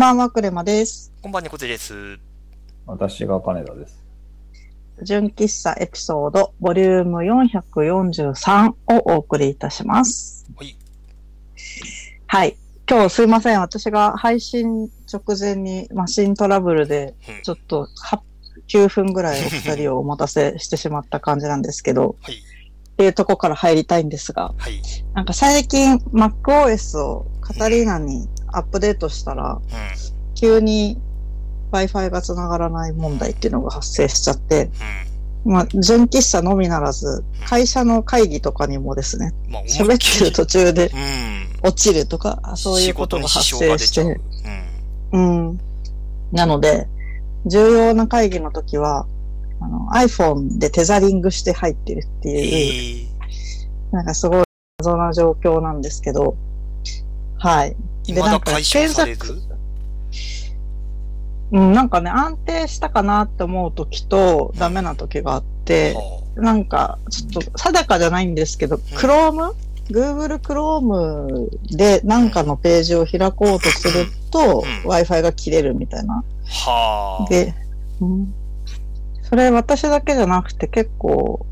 ばんは、クレマです。こんばんにこつです。私が金田です。純喫茶エピソード、ボリューム443をお送りいたします。はい。はい。今日すいません。私が配信直前にマシントラブルで、うんちょっと8 9分ぐらいお二人をお待たせしてしまった感じなんですけど、はい。っていうとこから入りたいんですが、はい。なんか最近 MacOS をカタリーナにアップデートしたら、う急に Wi-Fi が繋がらない問題っていうのが発生しちゃって、ん。まあ、純喫茶のみならず、会社の会議とかにもですね、うん。まあ、喋ってる途中でうん。落ちるとか、そういうことが発生して、うん。なので、重要な会議の時は、あの iPhone でテザリングして入ってるってうん。いう、えなんかすごい謎な状況なんですけど、はい。ー、未だ解消されず？うん、なんかね、安定したかなって思う時と、ダメな時があって、はなんか、ちょっと定かじゃないんですけど、Chrome? Google Chrome で何かのページを開こうとすると、うん Wi-Fi が切れるみたいな。あ。はあ。で、うん、それ私だけじゃなくて結構、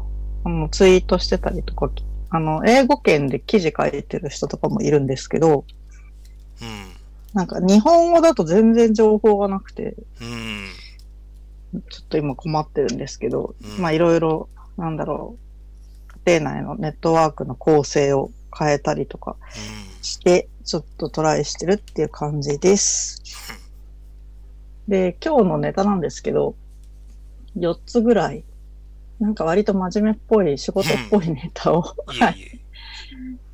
あの、ツイートしてたりとか、あの、英語圏で記事書いてる人とかもいるんですけど、うん。なんか日本語だと全然情報がなくて、うん。ちょっと今困ってるんですけど、うんまあいろいろ、なんだろう、家庭内のネットワークの構成を変えたりとかして、ちょっとトライしてるっていう感じです。で、今日のネタなんですけど、4つぐらい、なんか割と真面目っぽい、仕事っぽいネタを。はい。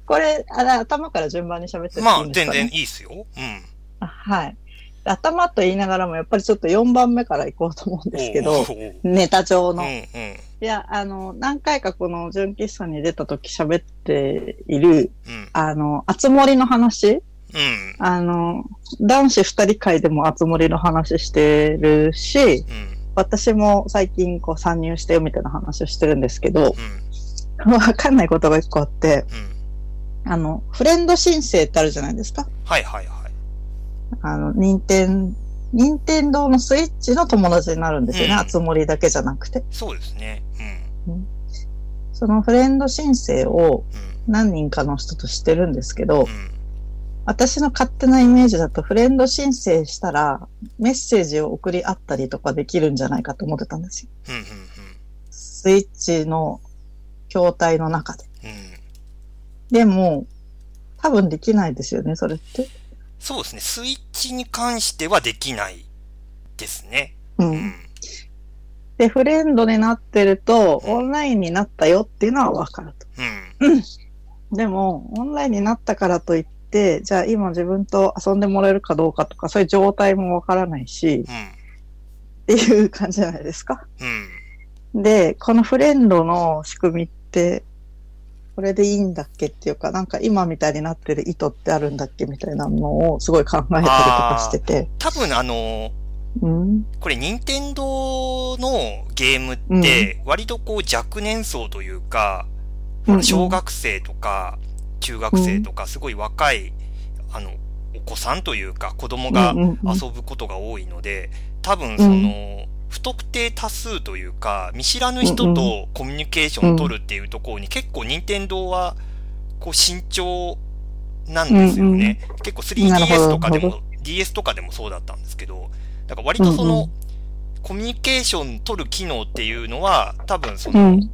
これ、あれ、頭から順番に喋ってえ。ていまあ、いんですか、ね、全然いいっすよ。うん。あはい。頭と言いながらも、やっぱりちょっと4番目から行こうと思うんですけどネタ上の。うんうん。いや、あの、何回かこの純喫茶に出た時喋っている、うん。あの、あつ森の話うん。あの、男子二人会でもあつ森の話してるし、うん。私も最近こう参入してよみたいな話をしてるんですけど、うん。わかんないことが一個あって、うん。あの、フレンド申請ってあるじゃないですか。はいはいはい。あの、任天、任天堂のスイッチの友達になるんですよね。うんあつ森だけじゃなくて。そうですね。そのフレンド申請をうん。何人かの人としてるんですけど、うん。私の勝手なイメージだとフレンド申請したらメッセージを送り合ったりとかできるんじゃないかと思ってたんですよ。うん。うん。スイッチの筐体の中で。うん。うん。でも、多分できないですよね、それって。そうですね。スイッチに関してはできないですね。う。うんん。で、フレンドになってると、オンラインになったよっていうのはわかると。うん。でも、オンラインになったからといって、じゃあ今自分と遊んでもらえるかどうかとか、そういう状態もわからないし、っていう感じじゃないですか。うん。で、このフレンドの仕組みって、これでいいんだっけっていうか、なんか今みたいになってる意図ってあるんだっけみたいなのをすごい考えたりとかしてて。多分あの、うん？これ任天堂のゲームって割とこう若年層というか、小学生とか中学生とかすごい若い、あの、お子さんというか子供が遊ぶことが多いので、多分その、不特定多数というか、見知らぬ人とコミュニケーションを取るっていうところに結構任天堂はこう慎重なんですよね。結構なるほ 3DS どとかでも、DS とかでもそうだったんですけど、だから割とその、うんうんコミュニケーション取る機能っていうのは、多分その、うん。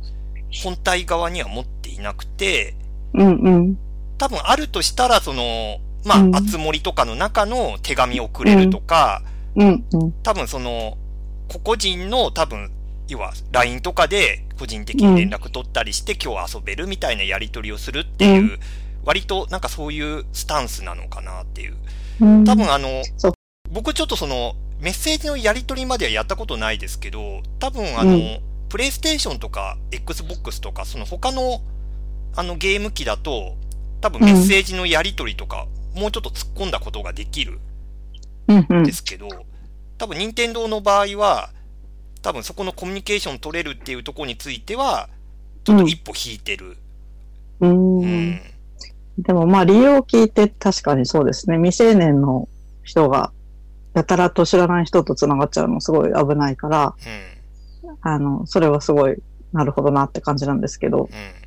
本体側には持っていなくて、うんうん。多分あるとしたら、その、まうんあ、あつ森とかの中の手紙をくれるとか、うんうん。多分その、個々人の多分、要は LINE とかで個人的に連絡取ったりして、今日遊べるみたいなやり取りをするっていう、う割となんかそういうスタンスなのかなっていう。うん。多分あの僕ちょっとその、メッセージのやり取りまではやったことないですけど、多分あの、うん。プレイステーションとか Xbox とか、その他のあのゲーム機だと、多分メッセージのやり取りとか、もうちょっと突っ込んだことができるうんうん。んですけど、多分任天堂の場合は、多分そこのコミュニケーション取れるっていうところについては、ちょっと一歩引いてる。ううん。ん。でもまあ利用聞いて確かにそうですね。未成年の人がやたらと知らない人と繋がっちゃうのすごい危ないから、うん。あの、それはすごい、なるほどなって感じなんですけど、うん。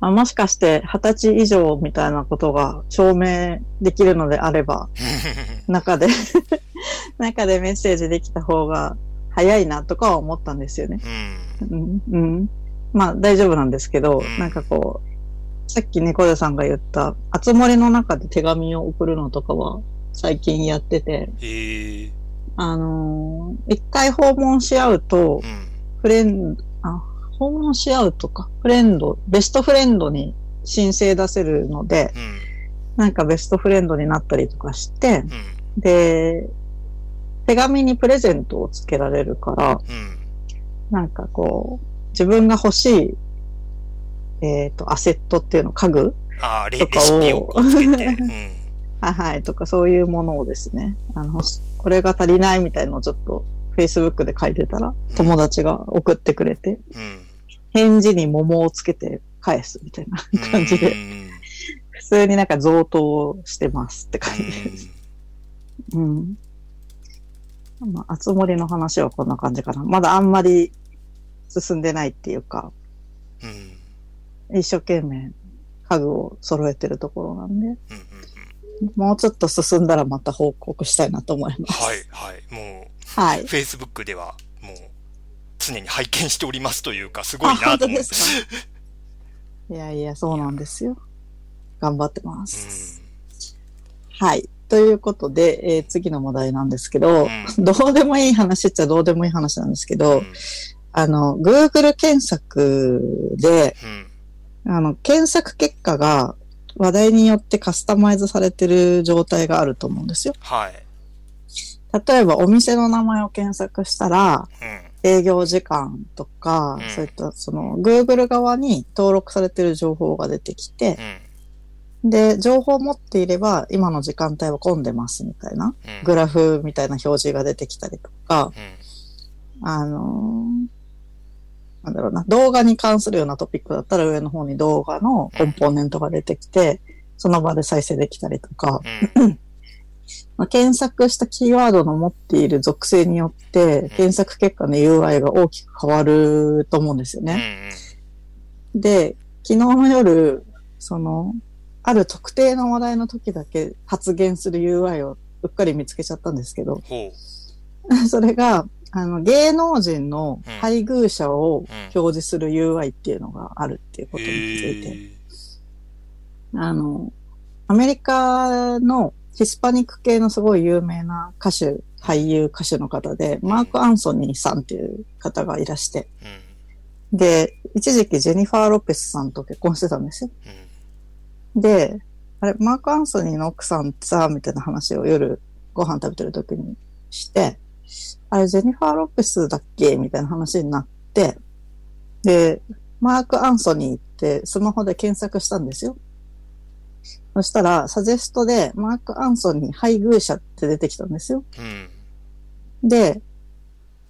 まあ、もしかして二十歳以上みたいなことが証明できるのであれば、中で、中でメッセージできた方が早いなとかは思ったんですよね。うん。うん、うん。まあ大丈夫なんですけど、うんなんかこう、さっき猫背さんが言った、あつ森の中で手紙を送るのとかは最近やってて、へえ。あのー一回訪問し合うとう、ん。フレンド、あ、訪問し合うとか、フレンド、ベストフレンドに申請出せるので、うん。なんかベストフレンドになったりとかして、うん。で、手紙にプレゼントをつけられるから、うん。なんかこう、自分が欲しい、えっ、と、アセットっていうの、家具あとかを うん。はいはい、とかそういうものをですね、あの、これが足りないみたいのをちょっと Facebook で書いてたら、友達が送ってくれて、うん。返事に桃をつけて返すみたいな感じで、うん。普通になんか贈答してますって感じです。うん。まあ、あつ森の話はこんな感じかな。まだあんまり進んでないっていうか、うん。うん。一生懸命家具を揃えてるところなんで、うん。うん。もうちょっと進んだらまた報告したいなと思います。はい、はい。もう、はい。Facebook では、もう、常に拝見しておりますというか、すごいあ、なと思って。いやいや、そうなんですよ。頑張ってます。はい。ということで、えー次の話題なんですけど、うどうでもいい話っちゃどうでもいい話なんですけうん。ど、うん。あの、Google 検索で、うん。あの、検索結果が話題によってカスタマイズされてる状態があると思うんですよ。はい。例えば、お店の名前を検索したら、うん。営業時間とか、うんそういった、その、Google 側に登録されてる情報が出てきて、うん。で、情報を持っていれば、今の時間帯は混んでますみたいな、うん。グラフみたいな表示が出てきたりとか、うん。あのーなんだろうな、動画に関するようなトピックだったら上の方に動画のコンポーネントが出てきて、その場で再生できたりとか、うん。まあ、検索したキーワードの持っている属性によって、検索結果の UI が大きく変わると思うんですようん。ね。で、昨日の夜、その、ある特定の話題の時だけ発言する UI をうっかり見つけちゃったんですけど。それが、あの、芸能人の配偶者を表示する UI っていうのがあるっていうことについて。あの、アメリカのヒスパニック系のすごい有名な歌手、俳優歌手の方で、マーク・アンソニーさんっていう方がいらして、うん。で、一時期ジェニファー・ロペスさんと結婚してたんですよ。うん。で、あれ、マーク・アンソニーの奥さんさ、みたいな話を夜ご飯食べてる時にして、あれ、ジェニファー・ロペスだっけみたいな話になって、で、マーク・アンソニーってスマホで検索したんですよ。そしたら、サジェストで、マーク・アンソニー配偶者って出てきたんですよ。うん。で、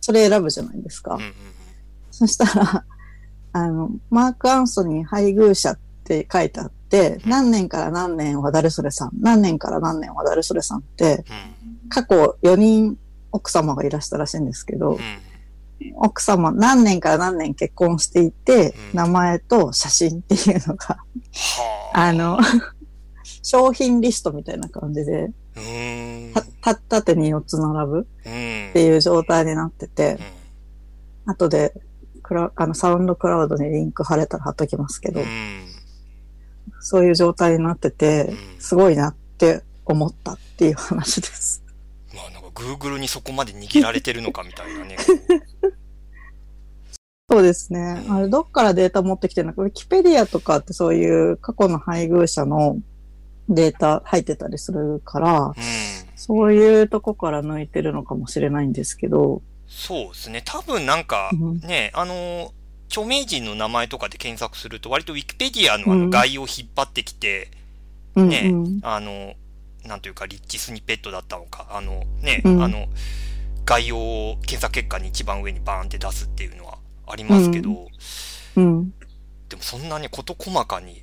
それ選ぶじゃないですか。うん。そしたら、あの、マーク・アンソニー配偶者って書いてあって、何年から何年は誰それさん、何年から何年は誰それさんって、うん。過去4人奥様がいらしたらしいんですけどう、ん。奥様何年から何年結婚していてう、ん名前と写真っていうのが、はあ。あの、商品リストみたいな感じで、うーん。た、た、縦に4つ並ぶうん。っていう状態になってて、後で、クラ、あの、サウンドクラウドにリンク貼れたら貼っときますけど。そういう状態になっててう、んすごいなって思ったっていう話です。まあなんか Google にそこまで握られてるのかみたいなね。そうですね。あれ、どっからデータ持ってきてるのか、ウィキペディアとかってそういう過去の配偶者のデータ入ってたりするから、うん。そういうとこから抜いてるのかもしれないんですけど、そうですね。多分なんかうん、ね、あの、著名人の名前とかで検索すると、割と Wikipedia のあうんの概要を引っ張ってきて、うん、ねうん。あの、なんというか、リッチスニペットだったのか、あの、ね、うんあの、概要を検索結果に一番上にバーンって出すっていうのはありますけど、うん。でもそんなね、事細かに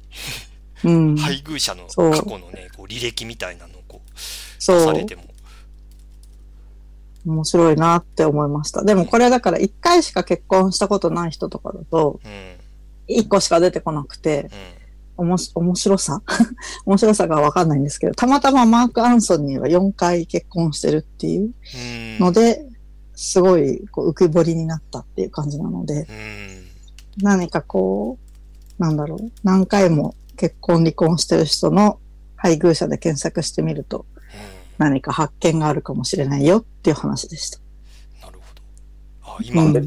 うん。配偶者の過去のね、こう履歴みたいなのをこう出されても、面白いなって思いました。でもこれだから一回しか結婚したことない人とかだと、うん。一個しか出てこなくて、おもし、面白さ？面白さがわかんないんですけど、たまたまマーク・アンソニーは4回結婚してるっていう。ので、すごいこう浮き彫りになったっていう感じなので、何かこう、なんだろう、何回も結婚離婚してる人の配偶者で検索してみると、何か発見があるかもしれないよっていう話でした。なるほど。あ、今、うんで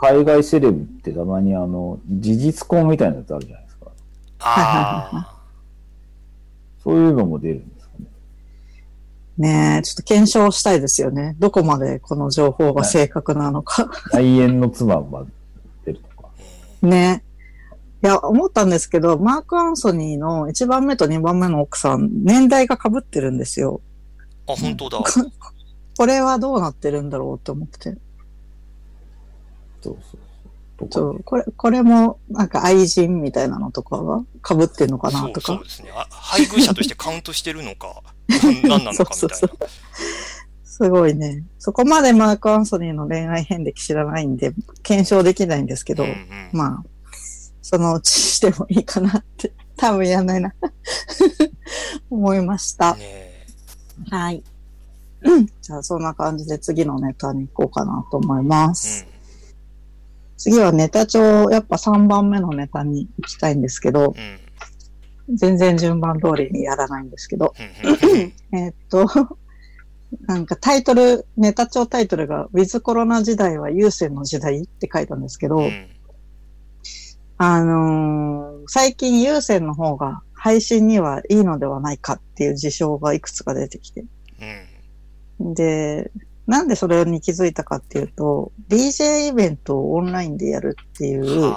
海外セレブってたまにあの、事実婚みたいなやつあるじゃないですか。あ そういうのも出るんですかね。ねえ、ちょっと検証したいですよね。どこまでこの情報が正確なのか。内縁の妻が出るとか。ね。いや、思ったんですけど、マーク・アンソニーの1番目と2番目の奥さん、年代が被ってるんですよ。あ。あ、本当だ。これはどうなってるんだろうって思ってて。そうそうそう。ちとかょこれ、これも、なんか愛人みたいなのとかが被ってんのかなとかそうそう。ですね。あ配偶者としてカウントしてるのか、何なのかみたいな。そうそうすごいね。そこまでマーク・アンソニーの恋愛遍歴知らないんで、検証できないんですけど、うんうんまあ、そのうちしてもいいかなって、多分やんないな、思いました。ねえはい。うん。じゃあ、そんな感じで次のネタに行こうかなと思います。次はネタ帳、やっぱ3番目のネタに行きたいんですけど、うん。うん。全然順番通りにやらないんですけど、うんうん えーっと、なんかタイトル、ネタ帳タイトルが、ウィズコロナ時代は優先の時代って書いたんですけど、うん。あのー最近優先の方が配信にはいいのではないかっていう事象がいくつか出てきて。うん。で、なんでそれに気づいたかっていうと、DJ イベントをオンラインでやるっていう、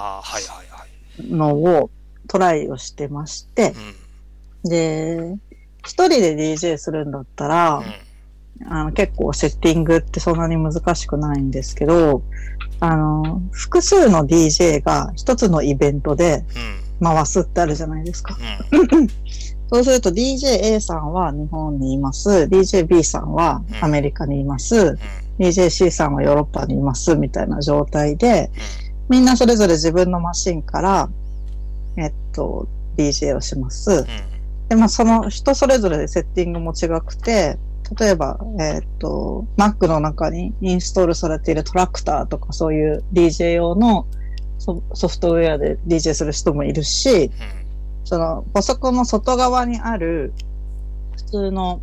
のをトライをしてまして、で、一人で DJ するんだったら、うん。あの結構セッティングってそんなに難しくないんですけど、あの、複数の DJ が一つのイベントでうん。回すってあるじゃないですか。うん。そうすると DJA さんは日本にいます。DJB さんはアメリカにいます。DJC さんはヨーロッパにいます。みたいな状態で、みんなそれぞれ自分のマシンから、えっと、DJ をします。で、まあその人それぞれでセッティングも違くて、例えば、えっと、Mac の中にインストールされているトラクターとかそういう DJ 用のソフトウェアで DJ する人もいるし、その、パソコンの外側にある、普通の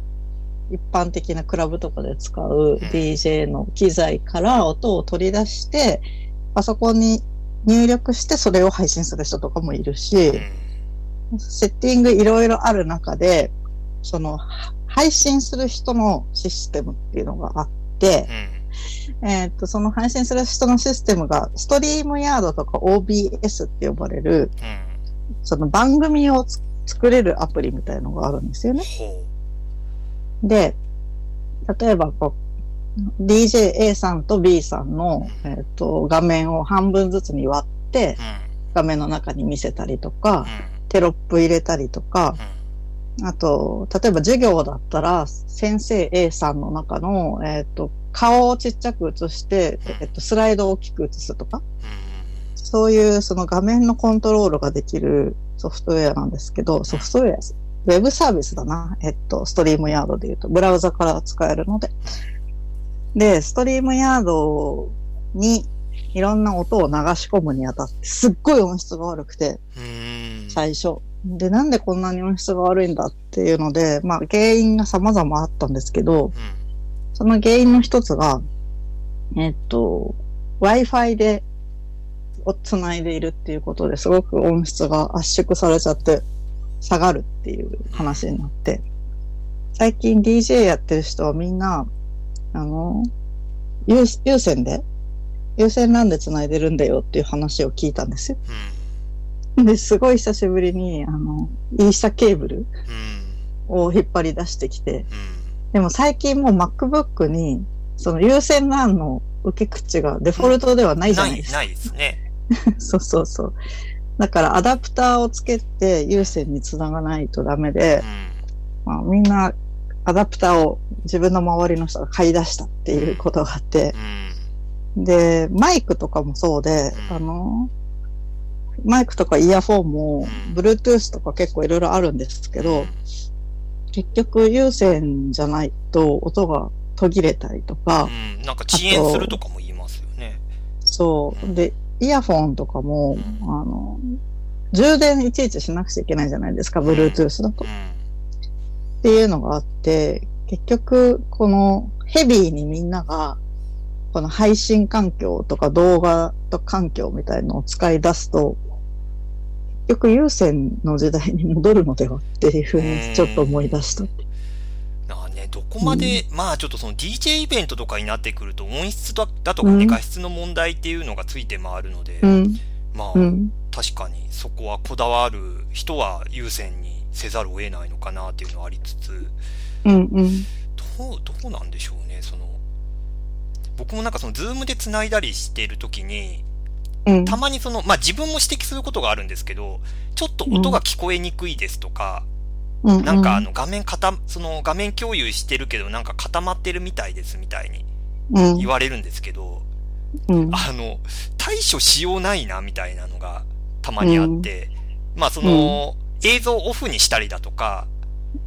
一般的なクラブとかで使う DJ の機材から音を取り出して、パソコンに入力してそれを配信する人とかもいるし、セッティングいろいろある中で、その、配信する人のシステムっていうのがあって、えっと、その配信する人のシステムが、ストリームヤードとか OBS って呼ばれる、その番組をつ作れるアプリみたいのがあるんですよね。ほで、例えばこう、DJA さんと B さんの、えっと画面を半分ずつに割って、画面の中に見せたりとか、テロップ入れたりとか、あと、例えば授業だったら、先生 A さんの中の、えっ、と、顔をちっちゃく映して、えっ、と、スライドを大きく映すとか、そういうその画面のコントロールができるソフトウェアなんですけど、ソフトウェア、ウェブサービスだな。えっと、ストリームヤードで言うと、ブラウザから使えるので。で、ストリームヤードにいろんな音を流し込むにあたって、すっごい音質が悪くて、最初。で、なんでこんなに音質が悪いんだっていうので、まあ原因が様々あったんですけど、その原因の一つが、えっと、Wi-Fi でを繋いでいるっていうことですごく音質が圧縮されちゃって下がるっていう話になって、最近 DJ やってる人はみんな、あの、有有線で、有線 LAN で繋いでるんだよっていう話を聞いたんですよ。で、すごい久しぶりに、あの、イーサケーブルを引っ張り出してきて、でも最近もう MacBook に、その有線 LAN の受け口がデフォルトではないじゃないですか。ないですね。そうそうそう。だからアダプターをつけて有線につながないとダメで、まあ、みんなアダプターを自分の周りの人が買い出したっていうことがあって、で、マイクとかもそうで、うんあの、マイクとかイヤフォンもうん、Bluetooth とか結構いろいろあるんですけど、結局有線じゃないと音が途切れたりとか、うん、なんか遅延するとかも言いますよね。そう。で、イヤフォンとかも、うんあの、充電いちいちしなくちゃいけないじゃないですか、Bluetooth だと。うっていうのがあって、結局、このヘビーにみんなが、この配信環境とか動画と環境みたいのを使い出すと、結局有線の時代に戻るのではっていうふうにちょっと思い出した。ん。だからね、どこまで、まあちょっとその DJ イベントとかになってくると音質だだとかね、うん。画質の問題っていうのがついて回るので、うん、まあ、うん、確かにそこはこだわる人は優先にせざるを得ないのかなっていうのはありつつ、うん、うん、どう、どうなんでしょうね、その、僕もなんかそのズームで繋いだりしているときに、うん。たまにその、まあ自分も指摘することがあるんですけど、ちょっと音が聞こえにくいですとか、うん。なんかあ、の画面固、その画面共有してるけどなんか固まってるみたいですみたいにうん、言われるんですけど、うん、あの、対処しようないなみたいなのがたまにあって、まあその、映像をオフにしたりだとか、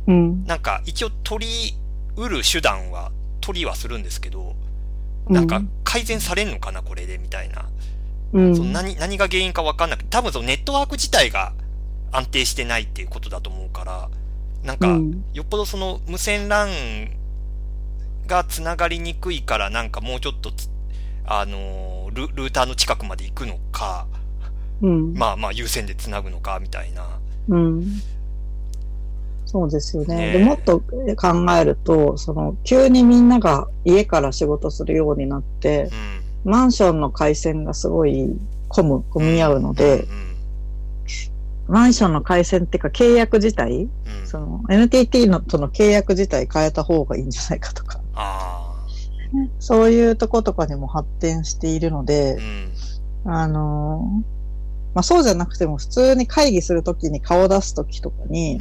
うん、なんか一応取りうる手段は取りはするんですけど、なんか改善されんのかなこれでみたいな。うん、その何、何が原因かわかんなくて、多分そのネットワーク自体が安定してないっていうことだと思うから、なんか、うんよっぽどその無線 LAN が繋がりにくいからなんかもうちょっとつ、あのール、ルーターの近くまで行くのか、うん、まあまあ有線で繋ぐのかみたいな。うん。そうですよね。ねえでもっと考えると、その、急にみんなが家から仕事するようになってう、ん。マンションの回線がすごい混む、混み合うので、うん。マンションの回線っていうか契約自体、うん。その、NTT のとの契約自体変えた方がいいんじゃないかとか、あそういうとことかにも発展しているのあ。でう、ん。あのーまあ、そうじゃなくても普通に会議するときに顔出すときとかに、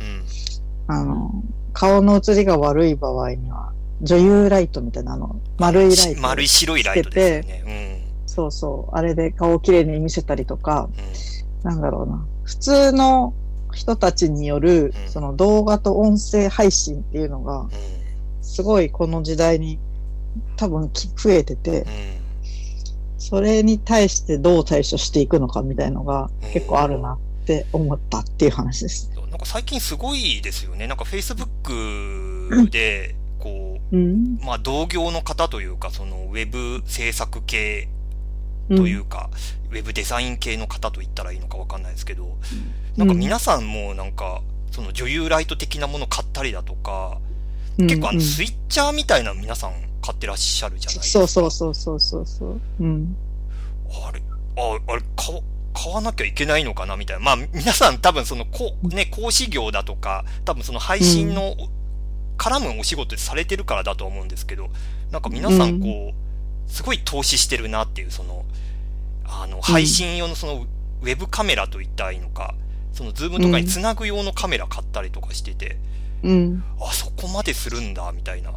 うん。あの、顔の映りが悪い場合には、女優ライトみたいなあの、丸いライト。丸い白いライトですよね。そうそう。あれで顔をきれいに見せたりとか、うん。うん。なんだろうな。普通の人たちによるう、んその動画と音声配信っていうのが、うん。すごいこの時代に多分き増えてて、うん。それに対してどう対処していくのかみたいのがうん結構あるなって思ったっていう話です。なんか最近すごいですよね。なんか Facebook で、こうん。う、まあ同業の方というか、そのウェブ制作系とというか、ウェブデザイン系の方と言ったらいいのかわかんないですけど、なんか皆さんもなんか、その女優ライト的なもの買ったりだとか、結構あのスイッチャーみたいなの皆さん買ってらっしゃるじゃないですか。そうそうそうそうそうそう。うん。あれ、ああれ、買わ、買わなきゃいけないのかなみたいな。まあ、皆さん多分その、こう、ね、講師業だとか、多分その配信の、絡むお仕事されてるからだと思うんですけど、なんか皆さんこう、すごい投資してるなっていう、その、あの、配信用のその、ウェブカメラと言ったらいいのか、そのズームとかにつなぐ用のカメラ買ったりとかしてて、うん。あ、そこまでするんだ、みたいな。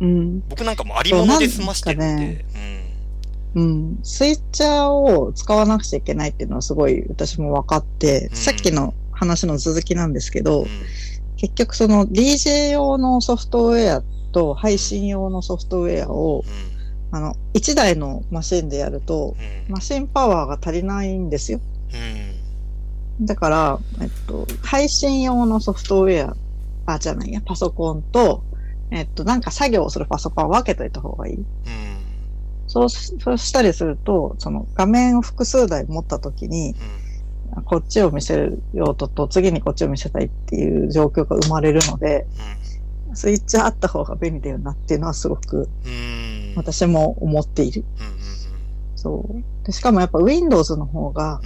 うん。僕なんかもうありもので済ましてるんそうなんで、うん。スイッチャーを使わなくちゃいけないっていうのはすごい私も分かって、うんさっきの話の続きなんですけど、うん。うん。結局その DJ 用のソフトウェアと配信用のソフトウェアを、あの、1台のマシンでやると、うん。マシンパワーが足りないんですよ。うん。だから、えっと、配信用のソフトウェア、あ、じゃないや、パソコンと、えっと、なんか作業をするパソコンは分けといた方がいい。うん。そうし、そうしたりすると、その画面を複数台持った時に、うん。こっちを見せる用途と次にこっちを見せたいっていう状況が生まれるので、スイッチあった方が便利だよなっていうのはすごく。私も思っている。うん。そう。でしかもやっぱ Windows の方が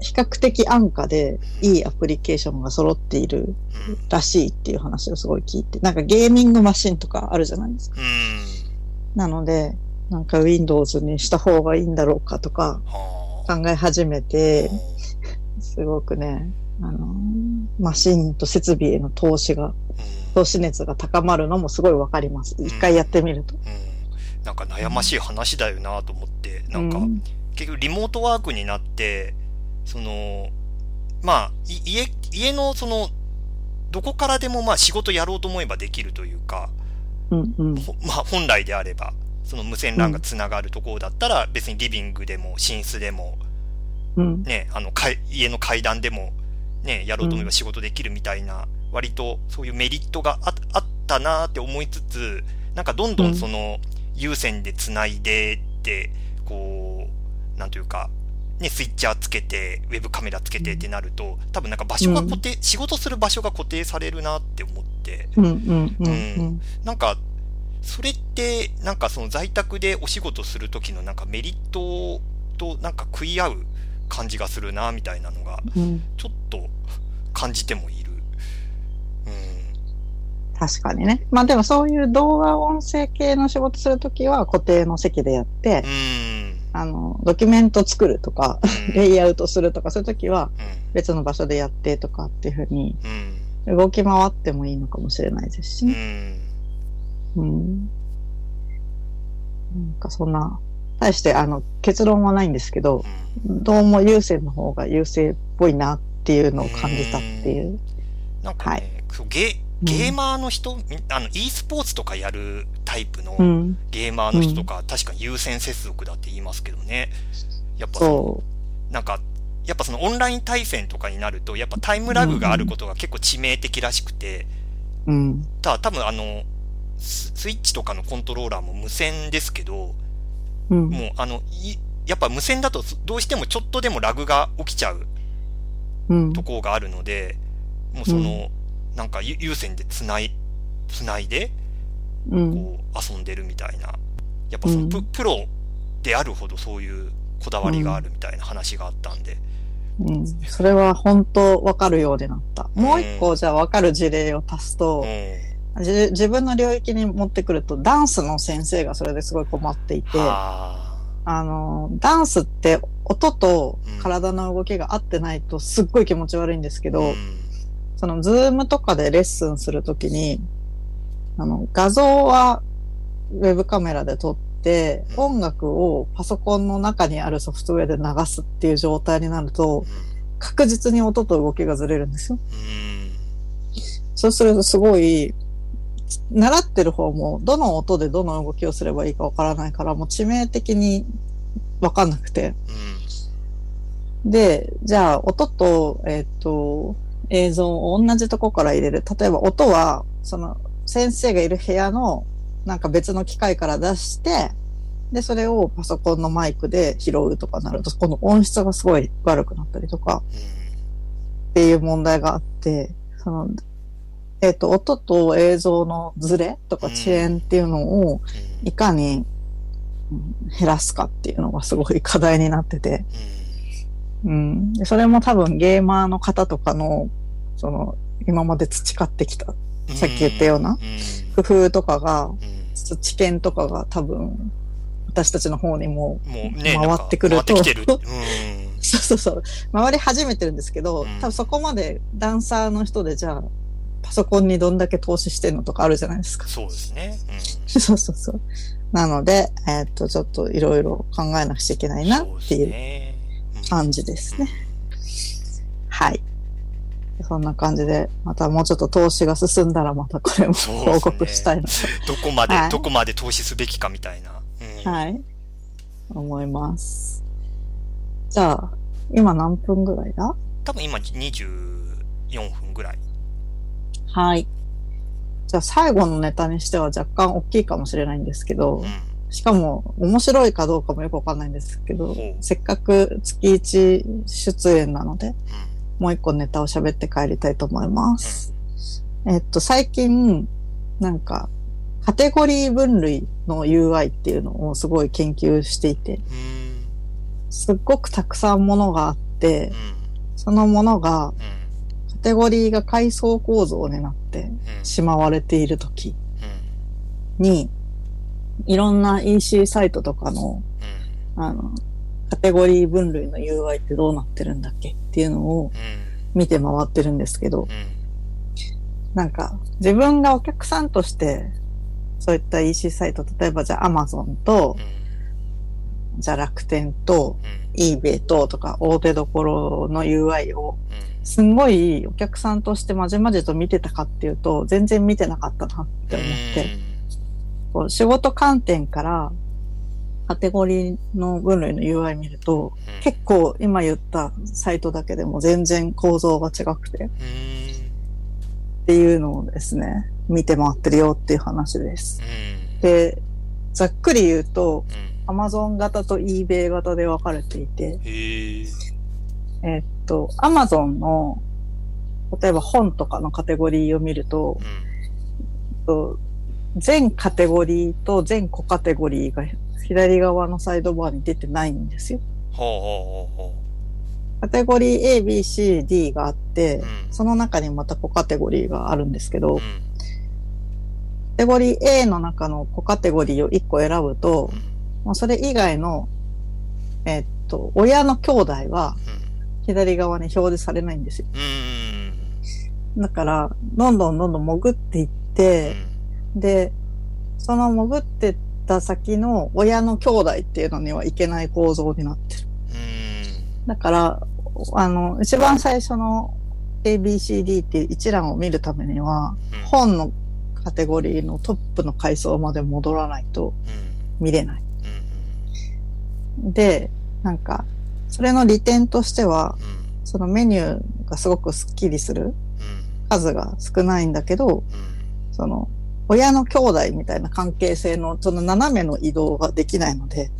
比較的安価でいいアプリケーションが揃っているうん。らしいっていう話をすごい聞いて、なんかゲーミングマシンとかあるじゃないですか。うん。なので、なんか Windows にした方がいいんだろうかとかはあ。考え始めて、すごくね、あのーマシンと設備への投資が投資熱が高まるのもすごいわかります。一回やってみると。うん。なんか悩ましい話だよなと思って、なんか、うん結局リモートワークになって、その、まあ、い家、家のその、どこからでもまあ仕事やろうと思えばできるというか、うんうん。ほまあ本来であれば、その無線 LAN がつながるところだったら、別にリビングでも寝室でも、うん。ね、あの、かい家の階段でも、ね、やろうと思えば仕事できるみたいな、割とそういうメリットがああったなーって思いつつ、なんかどんどうん。んその、有線で繋いでって、こう、なんというか、ね、スイッチャーつけて、ウェブカメラつけてってなると、多分なんか場所が固定、仕事する場所が固定されるなって思って、うんうんうん。うん。なんか、それって、なんかその在宅でお仕事する時のなんかメリットとなんか食い合う感じがするな、みたいなのが、うん。ちょっと感じてもいる。う確かにね。まあでもそういう動画音声系の仕事するときは固定の席でやってん。う、ん。あの、ドキュメント作るとか、うんレイアウトするとか、そういうときはうん。別の場所でやってとかっていうふうにうん。動き回ってもいいのかもしれないですしうね。ん。うん。なんかそんな、対してあの、結論はないんですけど、どうも優勢の方が優勢っぽいなっていうのを感じたっていう。なんかね、そうゲゲーマーの人、みあの、e スポーツとかやるタイプのうん。ゲーマーの人とか、確かに優先接続だって言いますけどね。やっぱそのそなんか、やっぱそのオンライン対戦とかになると、やっぱタイムラグがあることが結構致命的らしくて、う。うん。ただ多分あの、ススイッチとかのコントローラーも無線ですけど、うん。もうあの、いやっぱ無線だとどうしてもちょっとでもラグが起きちゃううん。ところがあるので、もうその、なんか有有線でつない、つないで、うん。こう遊んでるみたいな。やっぱそのプ,、うんプロであるほどそういうこだわりがあるみたいな話があったんで。うん。それは本当わかるようになった。もう一個じゃあわかる事例を足すと、自分の領域に持ってくると、ダンスの先生がそれですごい困っていて、あの、ダンスって音と体の動きが合ってないとすっごい気持ち悪いんですけど、あ。うんそのズームとかでレッスンするときに、あの、画像はウェブカメラで撮って、うん音楽をパソコンの中にあるソフトウェアで流すっていう状態になると、確実に音と動きがずれるんですよ。うん。そうするとすごい、習ってる方もどの音でどの動きをすればいいかわからないから、もう致命的にわかんなくて。で、じゃあ音と、えっ、と、映像を同じとこから入れる。例えば音は、その先生がいる部屋のなんか別の機械から出して、で、それをパソコンのマイクで拾うとかなると、この音質がすごい悪くなったりとか、っていう問題があって、その、えっ、と、音と映像のズレとか遅延っていうのをいかにうん減らすかっていうのがすごい課題になってて、うん。でそれも多分ゲーマーの方とかの、その、今まで培ってきたさっき言ったような工夫とかが、知見とかが多分、私たちの方にも、回ってくると。なんか回ってきてる。うん。そうそうそう、回り始めてるんですけど、うん。多分そこまでダンサーの人でじゃあ、パソコンにどんだけ投資してんのとかあるじゃないですか。そうですね。そうそうそう。なので、えーっと、ちょっといろいろ考えなくちゃいけなうん。いなっていうね。感じですね。はい。そんな感じで、またもうちょっと投資が進んだらまたこれもね報告したいなどこまで、はいどこまで投資すべきかみたいな。うんと、はい。思います。じゃあ、今何分ぐらいだ？多分今24分ぐらい。はい。じゃあ最後のネタにしては若干大きいかもしれないんですけど、うん。しかも面白いかどうかもよくわかんないんですけどせっかく月1出演なので、もう一個ネタを喋って帰りたいと思います。えっと、最近、なんか、カテゴリー分類の UI っていうのをすごい研究していて、うん。すっごくたくさんものがあってうん。、そのものが、うん。カテゴリーが階層構造になってうん。しまわれているときうん。に、いろんな EC サイトとかの、あの、カテゴリー分類の UI ってどうなってるんだっけ？っていうのをうん。見て回ってるんですけど、うん。なんか、自分がお客さんとして、そういった EC サイト、例えばじゃあ Amazon とう、ん。じゃあ楽天と、うん。eBay ととか、大手どころの UI を、うん。すんごいお客さんとしてまじまじと見てたかっていうと、全然見てなかったなって思って、こう仕事観点から、カテゴリーの分類の UI 見ると、うん、結構今言ったサイトだけでも全然構造が違くてっうん。ていうのをですね、見て回ってるよっていう話です。うん。で、ざっくり言うと、うん。Amazon 型と eBay 型で分かれていて、へえ。えっと、Amazon の、例えば本とかのカテゴリーを見るとう、ん。と全カテゴリーと全子カテゴリーが左側のサイドバーに出てないんですよ。ほうほうほうほカテゴリー A, B, C, D があって、うんその中にまた子カテゴリーがあるんですけど、う。うカん。テゴリー A の中の子カテゴリーを1個選ぶと、もうそれ以外の、えっと、親の兄弟は左側に表示されないんですよ。うん。だから、どんどんどんどん潜っていって、で、その潜ってった先の親の兄弟っていうのにはいけない構造になってる。うん。だから、あの、一番最初の ABCD っていう一覧を見るためには、うん。本のカテゴリーのトップの階層まで戻らないとうん。見れない。うん。で、なんか、それの利点としては、うん。そのメニューがすごくスッキリする数が少ないんだけど、その、親の兄弟みたいな関係性の、その斜めの移動ができないので、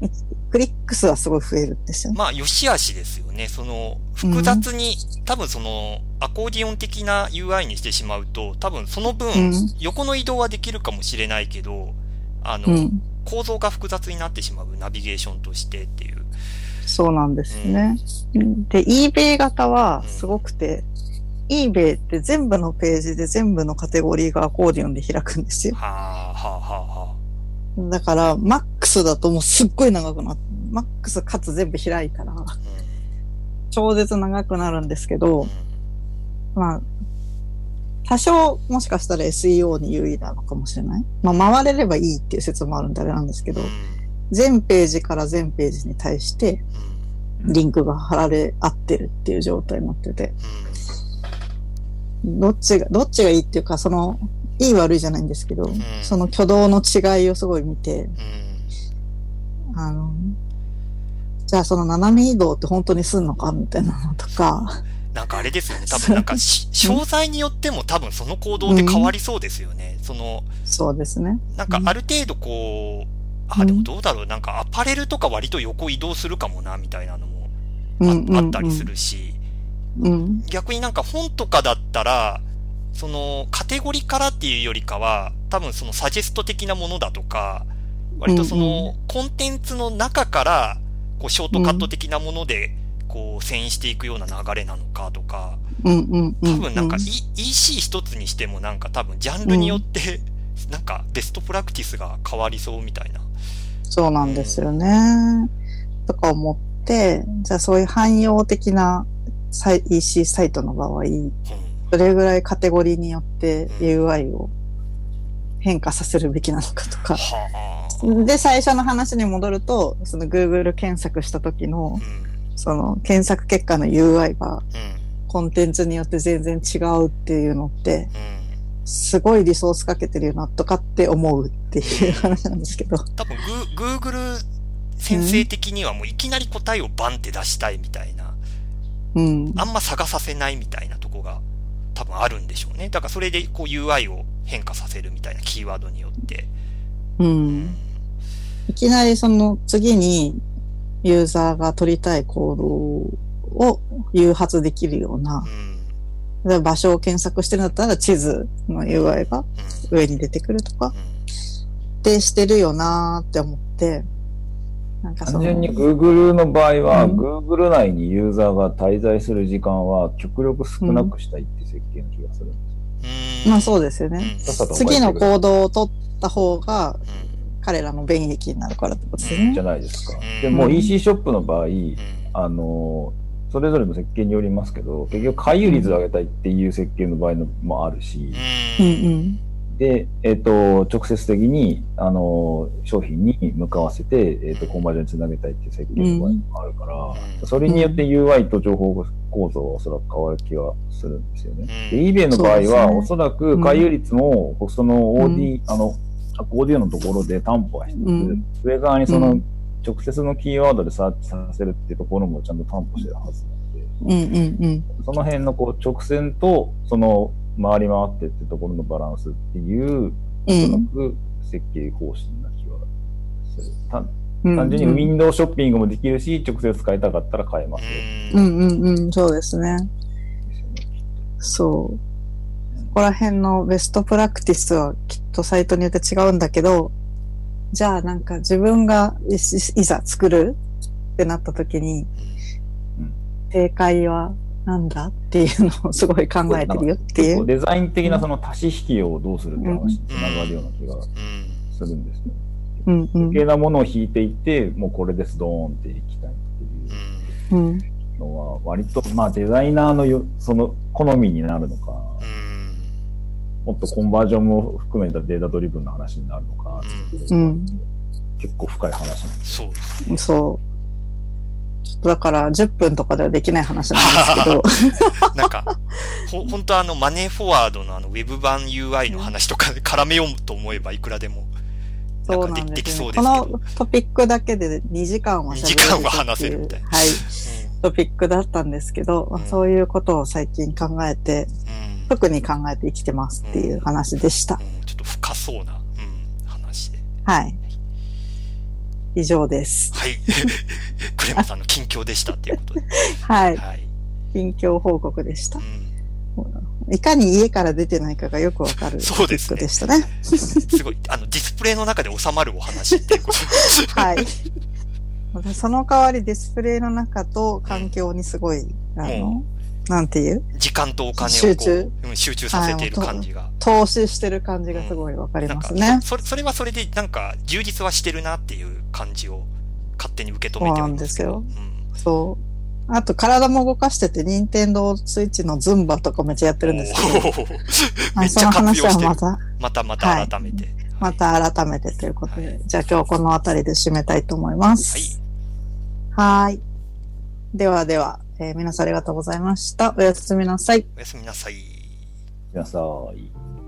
うん。クリック数はすごい増えるんですよね。まあ、良し悪しですよね。その、複雑に、多分その、アコーディオン的な UI にしてしまうと、多分その分、うん横の移動はできるかもしれないけど、あの、うん。構造が複雑になってしまう、ナビゲーションとしてっていう。そうなんですね。で、eBay 型はうんすごくて、eBay って全部のページで全部のカテゴリーがアコーディオンで開くんですよ。はあ、はあ、はあ、はあ。だから、マックスだともうすっごい長くなって、マックスかつ全部開いたら、超絶長くなるんですけど、まあ、多少もしかしたら SEO に優位なのかもしれない。まあ、回れればいいっていう説もあるんであれなんですけどうん。う、ん。全ページから全ページに対して、うん。リンクが貼られ合ってるっていう状態になってて、うん。どっちが、どっちがいいっていうか、その、いい悪いじゃないんですけど、んその挙動の違いをすごい見て、うん。あの、じゃあその斜め移動って本当にすんのかみたいなのとか、なんかあれですよね。多分なんか し、詳細によっても多分その行動で変わりそうですよね。その、そうですね。なんかある程度こう、あ、でもどうだろう。なんかアパレルとか割と横移動するかもな、みたいなのもあ,、うんうんうんあったりするし、うん。逆になんか本とかだったら、そのカテゴリーからっていうよりかは、多分そのサジェスト的なものだとか、割とそうんのコンテンツの中から、こうショートカット的なもので、こう遷移していくような流れなのかとか。多分なんか、E- EC 一つにしてもなんか多分ジャンルによって、なんかベストプラクティスが変わりそうみたいな。そうなんですよね。とか思って、じゃあそういう汎用的なサイ EC サイトの場合、うん。どれぐらいカテゴリーによって UI を変化させるべきなのかとか。はあ。で、最初の話に戻ると、その Google 検索した時のう、ん。その検索結果の UI がうん。コンテンツによって全然違うっていうのって、うん。すごいリソースかけてるよなとかって思うっていう話なんですけど。多分グー、Google 先生的にはもういきなり答えをバンって出したいみたいな、うん。あんま探させないみたいなとこが多分あるんでしょうね。だからそれでこう UI を変化させるみたいなキーワードによって。う。うんいきなりその次にユーザーが取りたい行動を誘発できるようなう、ん。場所を検索してるんだったら地図の UI がうん。上に出てくるとかうんってしてるよなーって思って、なんか単純に Google の場合は、うん Google 内にユーザーが滞在する時間は極力少なくしたいって設計の気がするんですよ。うん。まあそうですよね。次の行動を取った方がうん彼らの便益になるからってことですようんね。じゃないですか。うんでもう EC ショップの場合、うんあの、それぞれの設計によりますけど、結局回遊率を上げたいっていう設計の場合のもあるし、うん。うんうん。で、えっ、と、直接的に、あの、商品に向かわせて、えっ、と、コンバージョンにつなげたいっていう設計の場合もあるから、うん。それによって UI と情報構造はおそらく変わる気がするんですよね。うん。で、eBay の場合は、おそらく回遊率も、その OD、あの、オーディオのところで担保はしつつ、うん。上側にそうのん直接のキーワードでサーチさせるっていうところもちゃんと担保してるはずなので、うんうんうん。その辺のこう直線と、その回り回ってってところのバランスっていう、うおそらん。く設計方針な気はする。単うん単純にウィンドウショッピングもできるし、直接使いたかったら買えますよ。ううんんうんうん。そうですね。そう。ここら辺のベストプラクティスはきっとサイトによって違うんだけど、じゃあなんか自分がいいざ作るってなった時に、正解はなんだっていうのをすごい考えてるよっていう。デザイン的なその足し引きをどうするって話につながるような気がうん。するんですよ。うんうん余計なものを引いていって、もうこれです、ドーンっていきたいっていう。のは、割と、まあデザイナーのよ、その好みになるのか、うん。もっとコンバージョンも含めたデータドリブンの話になるのか、うん結構深い話なんです。そうですね。そう。ちょっとだから10分とかではできない話なんですけど、なんか、ほ、本当あの、マネーフォワードのあの、ウェブ版 UI の話とかで絡めようと思えばいくらでも、なんそうかでできなんですよ、ね。そうですけど。このトピックだけで2時間は2喋時間は話せるみたいな。はい。トピックだったんですけど、うんそういうことを最近考えて。特に考えて生きてますっていう話でした。うんちょっと深そうな、うん、話で。はい。以上です。はい。クレマさんの近況でしたっていうことで。はい。はい。近況報告でしたう。ん。いかに家から出てないかがよくわかるそうですねでしたね。すごい、あの、ディスプレイの中で収まるお話っていうこと。はい。その代わりディスプレイの中と環境にすごい、あうの、なんていう？時間とお金をこ集中？う、うん、集中させている感じが。投資してる感じがすごいわかりますね。それ、それはそれで、なんか、充実はしてるなっていう感じを勝手に受け止めてそうなおりまけど。んですすようん。そう。あと体も動かしてて、ニンテンドースイッチのズンバとかめっちゃやってるんですけど、めっちゃ活用してるその話はま。た、またまた改めて。また改めてということで、じゃあ今日この辺りで締めたいと思います。はーい。ではでは、えー皆さんありがとうございました。おやすみなさい。おやすみなさい。皆さん。